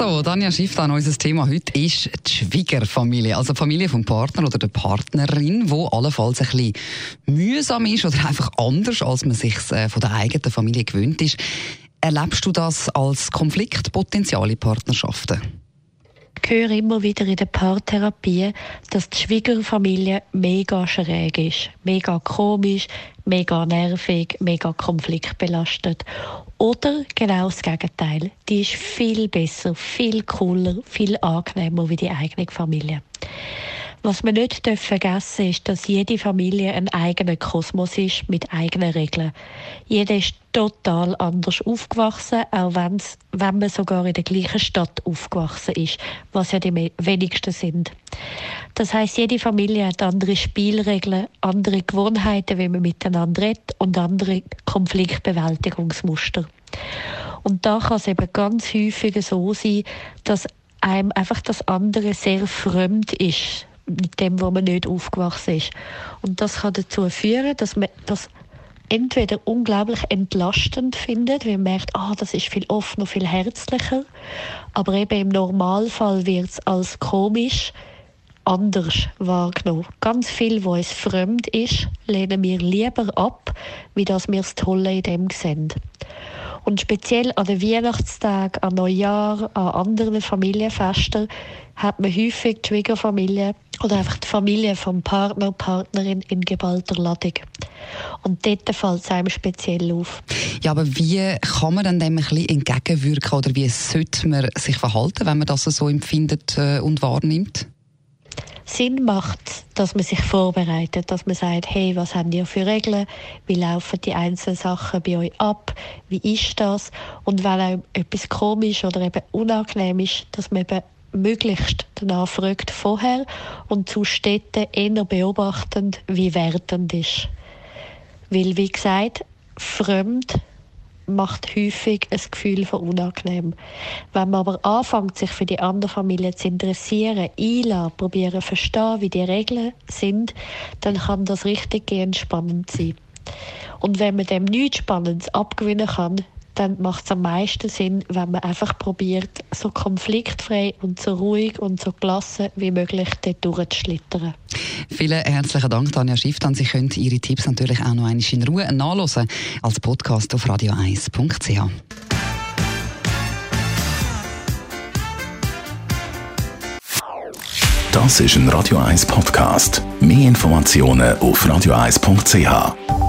So, Danja Schifftan, unser Thema heute ist die Schwiegerfamilie. Also die Familie vom Partner oder der Partnerin, wo allenfalls ein bisschen mühsam ist oder einfach anders, als man sich äh, von der eigenen Familie gewöhnt ist. Erlebst du das als Konfliktpotenzial in Partnerschaften? Höre immer wieder in der Paartherapie, dass die Schwiegerfamilie mega schräg ist, mega komisch, mega nervig, mega konfliktbelastet. Oder genau das Gegenteil. Die ist viel besser, viel cooler, viel angenehmer wie die eigene Familie. Was wir nicht vergessen ist, dass jede Familie ein eigener Kosmos ist mit eigenen Regeln. Jeder ist total anders aufgewachsen, auch wenn's, wenn man sogar in der gleichen Stadt aufgewachsen ist, was ja die wenigsten sind. Das heißt, jede Familie hat andere Spielregeln, andere Gewohnheiten, wie man miteinander redet und andere Konfliktbewältigungsmuster. Und da kann es eben ganz häufig so sein, dass einem einfach das andere sehr fremd ist mit dem, wo man nicht aufgewachsen ist. Und das kann dazu führen, dass man das entweder unglaublich entlastend findet, weil man merkt, ah, das ist viel offener, viel herzlicher, aber eben im Normalfall wird es als komisch anders wahrgenommen. Ganz viel, wo es fremd ist, lehnen wir lieber ab, wie das wir das Tolle in dem sehen. Und speziell an den Weihnachtstagen, an Neujahr, an anderen Familienfesten hat man häufig die Schwiegerfamilie oder einfach die Familie vom Partner, Partnerin in geballter Ladung. Und dort fällt es einem speziell auf. Ja, aber wie kann man dann dem ein bisschen entgegenwirken oder wie sollte man sich verhalten, wenn man das so empfindet äh, und wahrnimmt? Sinn macht, dass man sich vorbereitet, dass man sagt, hey, was haben ihr für Regeln? Wie laufen die einzelnen Sachen bei euch ab? Wie ist das? Und wenn auch etwas komisch oder eben unangenehm ist, dass man eben möglichst danach fragt vorher und zu Städten eher beobachtend wie wertend ist. Weil, wie gesagt, fremd macht häufig ein Gefühl von unangenehm. Wenn man aber anfängt, sich für die andere Familie zu interessieren, einladen, probieren verstehen, wie die Regeln sind, dann kann das richtig spannend sein. Und wenn man dem nichts Spannendes abgewinnen kann, dann macht es am meisten Sinn, wenn man einfach probiert, so konfliktfrei und so ruhig und so gelassen wie möglich dort durchzuschlittern. Vielen herzlichen Dank, Tanja Schifftan. Sie können Ihre Tipps natürlich auch noch einmal in Ruhe nachlesen als Podcast auf radio1.ch. Das ist ein Radio 1 Podcast. Mehr Informationen auf radio1.ch.